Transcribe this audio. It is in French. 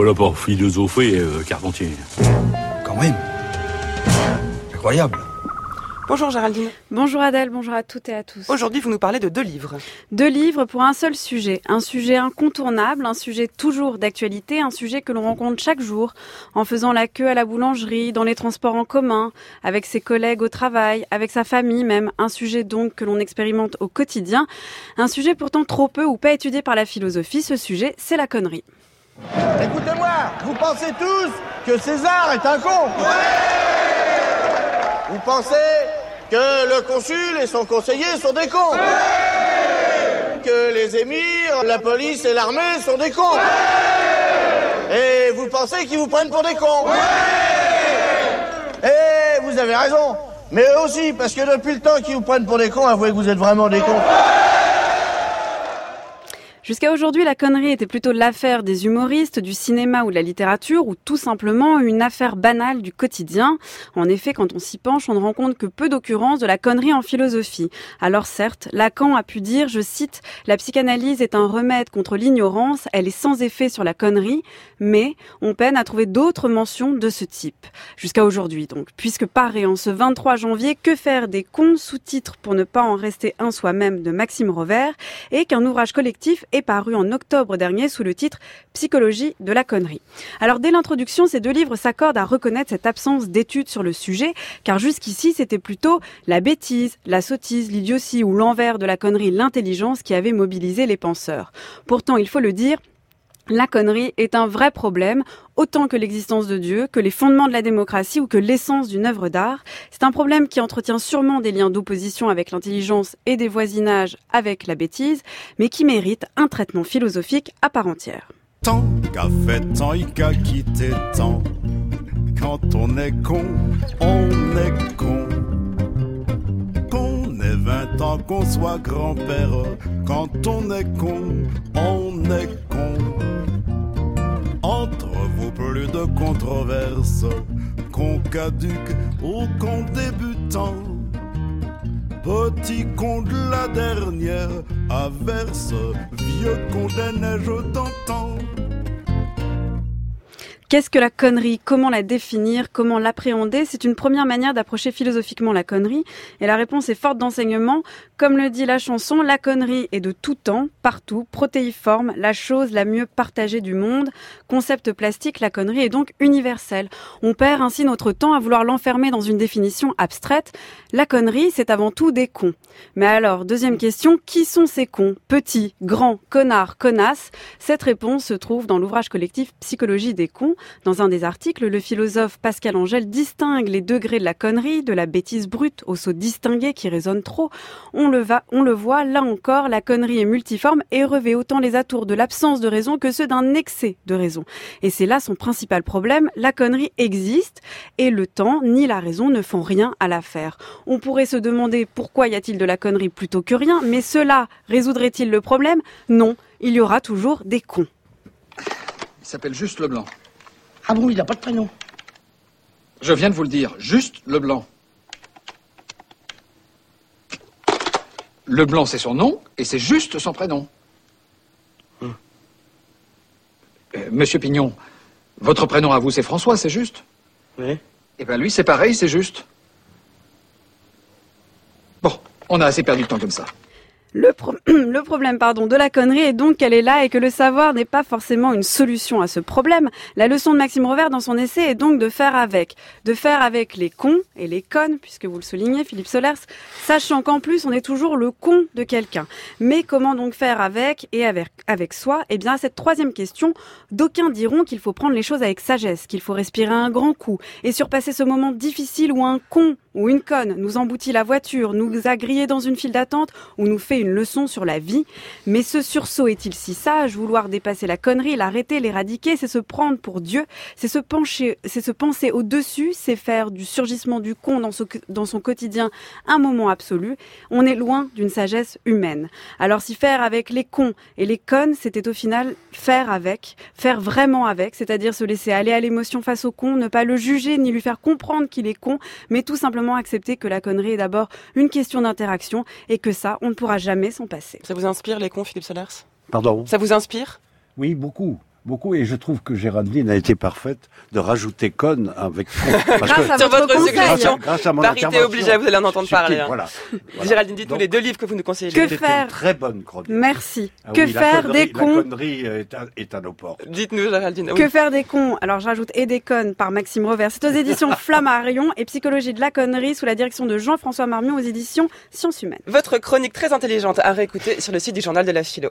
pas là pour philosopher, euh, Carpentier. Quand même. Incroyable. Bonjour Géraldine. Bonjour Adèle, bonjour à toutes et à tous. Aujourd'hui, vous nous parlez de deux livres. Deux livres pour un seul sujet. Un sujet incontournable, un sujet toujours d'actualité, un sujet que l'on rencontre chaque jour en faisant la queue à la boulangerie, dans les transports en commun, avec ses collègues au travail, avec sa famille même. Un sujet donc que l'on expérimente au quotidien. Un sujet pourtant trop peu ou pas étudié par la philosophie. Ce sujet, c'est la connerie. Écoutez-moi, vous pensez tous que César est un con? Vous pensez que le consul et son conseiller sont des cons? Que les émirs, la police et l'armée sont des cons? Et vous pensez qu'ils vous prennent pour des cons? Et vous avez raison. Mais eux aussi, parce que depuis le temps qu'ils vous prennent pour des cons, avouez que vous êtes vraiment des cons. Jusqu'à aujourd'hui, la connerie était plutôt l'affaire des humoristes, du cinéma ou de la littérature, ou tout simplement une affaire banale du quotidien. En effet, quand on s'y penche, on ne rend compte que peu d'occurrences de la connerie en philosophie. Alors certes, Lacan a pu dire, je cite, la psychanalyse est un remède contre l'ignorance, elle est sans effet sur la connerie, mais on peine à trouver d'autres mentions de ce type. Jusqu'à aujourd'hui donc, puisque paraît en ce 23 janvier Que faire des cons sous-titres pour ne pas en rester un soi-même de Maxime Rovert, et qu'un ouvrage collectif est paru en octobre dernier sous le titre Psychologie de la connerie. Alors dès l'introduction, ces deux livres s'accordent à reconnaître cette absence d'études sur le sujet, car jusqu'ici c'était plutôt la bêtise, la sottise, l'idiotie ou l'envers de la connerie, l'intelligence qui avait mobilisé les penseurs. Pourtant, il faut le dire, la connerie est un vrai problème, autant que l'existence de Dieu, que les fondements de la démocratie ou que l'essence d'une œuvre d'art. C'est un problème qui entretient sûrement des liens d'opposition avec l'intelligence et des voisinages avec la bêtise, mais qui mérite un traitement philosophique à part entière. Tant qu'a fait tant, qu'a quitté tant. Quand on est con, on est con. Qu'on ait 20 ans, qu'on soit grand-père. Quand on est con, on est con. Plus de controverses. Con caduque ou con débutant. Petit con de la dernière averse, vieux con des neiges d'antan. Qu'est-ce que la connerie? Comment la définir? Comment l'appréhender? C'est une première manière d'approcher philosophiquement la connerie. Et la réponse est forte d'enseignement. Comme le dit la chanson, la connerie est de tout temps, partout, protéiforme, la chose la mieux partagée du monde. Concept plastique, la connerie est donc universelle. On perd ainsi notre temps à vouloir l'enfermer dans une définition abstraite. La connerie, c'est avant tout des cons. Mais alors, deuxième question, qui sont ces cons? Petits, grands, connards, connasses? Cette réponse se trouve dans l'ouvrage collectif Psychologie des cons. Dans un des articles, le philosophe Pascal Angèle distingue les degrés de la connerie, de la bêtise brute au saut distingué qui résonne trop. On le, va, on le voit, là encore, la connerie est multiforme et revêt autant les atours de l'absence de raison que ceux d'un excès de raison. Et c'est là son principal problème, la connerie existe et le temps ni la raison ne font rien à l'affaire. On pourrait se demander pourquoi y a-t-il de la connerie plutôt que rien, mais cela résoudrait-il le problème? Non, il y aura toujours des cons. Il s'appelle Juste Leblanc. Ah bon, il n'a pas de prénom Je viens de vous le dire, Juste Leblanc. Leblanc, c'est son nom, et c'est juste son prénom. Hum. Euh, Monsieur Pignon, votre prénom à vous, c'est François, c'est juste Oui. Eh bien, lui, c'est pareil, c'est juste. Bon, on a assez perdu de temps comme ça. Le, pro- le problème pardon, de la connerie est donc qu'elle est là et que le savoir n'est pas forcément une solution à ce problème. La leçon de Maxime Rovert dans son essai est donc de faire avec. De faire avec les cons et les connes, puisque vous le soulignez, Philippe Solers, sachant qu'en plus on est toujours le con de quelqu'un. Mais comment donc faire avec et avec, avec soi? Eh bien, à cette troisième question, d'aucuns diront qu'il faut prendre les choses avec sagesse, qu'il faut respirer un grand coup et surpasser ce moment difficile où un con ou une conne nous emboutit la voiture, nous a grillé dans une file d'attente ou nous fait une leçon sur la vie. Mais ce sursaut est-il si sage? Vouloir dépasser la connerie, l'arrêter, l'éradiquer, c'est se prendre pour Dieu, c'est se pencher, c'est se penser au-dessus, c'est faire du surgissement du con dans, dans son quotidien un moment absolu. On est loin d'une sagesse humaine. Alors si faire avec les cons et les connes, c'était au final faire avec, faire vraiment avec, c'est-à-dire se laisser aller à l'émotion face au con, ne pas le juger ni lui faire comprendre qu'il est con, mais tout simplement accepter que la connerie est d'abord une question d'interaction et que ça, on ne pourra jamais s'en passer. Ça vous inspire les cons, Philippe Solers? Pardon? Ça vous inspire? Oui, beaucoup. Beaucoup et je trouve que Géraldine a été parfaite de rajouter con avec con. Parce Grâce que- à Sur votre conseil. suggestion, grâce à mon parité intervention obligée, vous allez en entendre parler. hein. Voilà. Voilà. Géraldine, dites-nous les deux livres que vous nous conseillez. Que faire une très bonne chronique. Merci. Ah que oui, la faire connerie- des cons La connerie est à, est à nos portes. Dites-nous, Géraldine. Que Oui. faire des cons Alors je rajoute et des connes par Maxime Revers. C'est aux éditions Flammarion et Psychologie de la connerie sous la direction de Jean-François Marmion aux éditions Sciences Humaines. Votre chronique très intelligente à réécouter sur le site du journal de la philo.